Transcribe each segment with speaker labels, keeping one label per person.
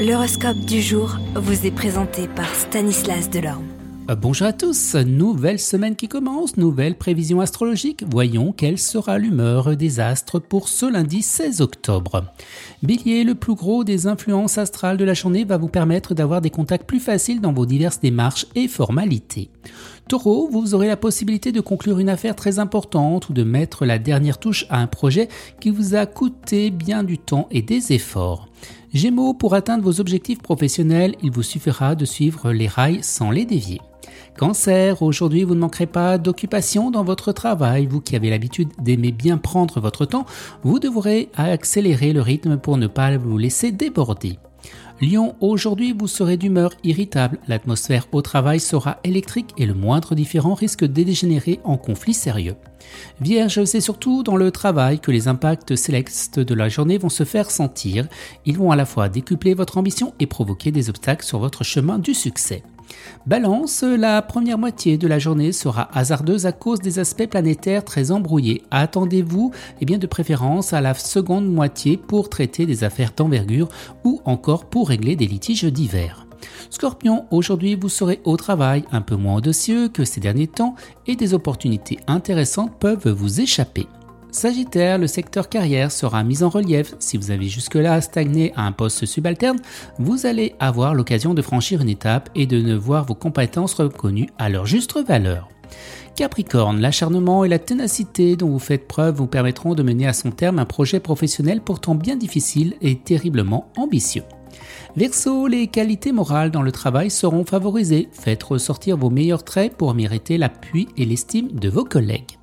Speaker 1: L'horoscope du jour vous est présenté par Stanislas Delorme.
Speaker 2: Euh, bonjour à tous, nouvelle semaine qui commence, nouvelle prévision astrologique. Voyons quelle sera l'humeur des astres pour ce lundi 16 octobre. Bélier, le plus gros des influences astrales de la journée va vous permettre d'avoir des contacts plus faciles dans vos diverses démarches et formalités. Taureau, vous aurez la possibilité de conclure une affaire très importante ou de mettre la dernière touche à un projet qui vous a coûté bien du temps et des efforts. Gémeaux, pour atteindre vos objectifs professionnels, il vous suffira de suivre les rails sans les dévier. Cancer, aujourd'hui vous ne manquerez pas d'occupation dans votre travail. Vous qui avez l'habitude d'aimer bien prendre votre temps, vous devrez accélérer le rythme pour ne pas vous laisser déborder. Lion, aujourd'hui vous serez d'humeur irritable, l'atmosphère au travail sera électrique et le moindre différent risque de dégénérer en conflit sérieux. Vierge, c'est surtout dans le travail que les impacts célestes de la journée vont se faire sentir. Ils vont à la fois décupler votre ambition et provoquer des obstacles sur votre chemin du succès. Balance, la première moitié de la journée sera hasardeuse à cause des aspects planétaires très embrouillés. Attendez-vous eh bien de préférence à la seconde moitié pour traiter des affaires d'envergure ou encore pour régler des litiges divers. Scorpion, aujourd'hui vous serez au travail un peu moins audacieux que ces derniers temps et des opportunités intéressantes peuvent vous échapper. Sagittaire, le secteur carrière sera mis en relief. Si vous avez jusque-là stagné à un poste subalterne, vous allez avoir l'occasion de franchir une étape et de ne voir vos compétences reconnues à leur juste valeur. Capricorne, l'acharnement et la ténacité dont vous faites preuve vous permettront de mener à son terme un projet professionnel pourtant bien difficile et terriblement ambitieux. Verseau, les qualités morales dans le travail seront favorisées. Faites ressortir vos meilleurs traits pour mériter l'appui et l'estime de vos collègues.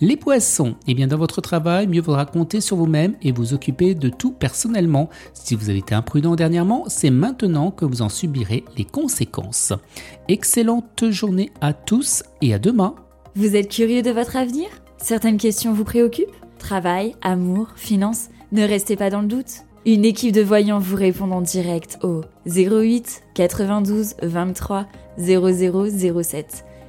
Speaker 2: Les poissons, eh bien dans votre travail, mieux vaudra compter sur vous-même et vous occuper de tout personnellement. Si vous avez été imprudent dernièrement, c'est maintenant que vous en subirez les conséquences. Excellente journée à tous et à demain.
Speaker 3: Vous êtes curieux de votre avenir? Certaines questions vous préoccupent? Travail, amour, finances Ne restez pas dans le doute. Une équipe de voyants vous répond en direct au 08 92 23 0007.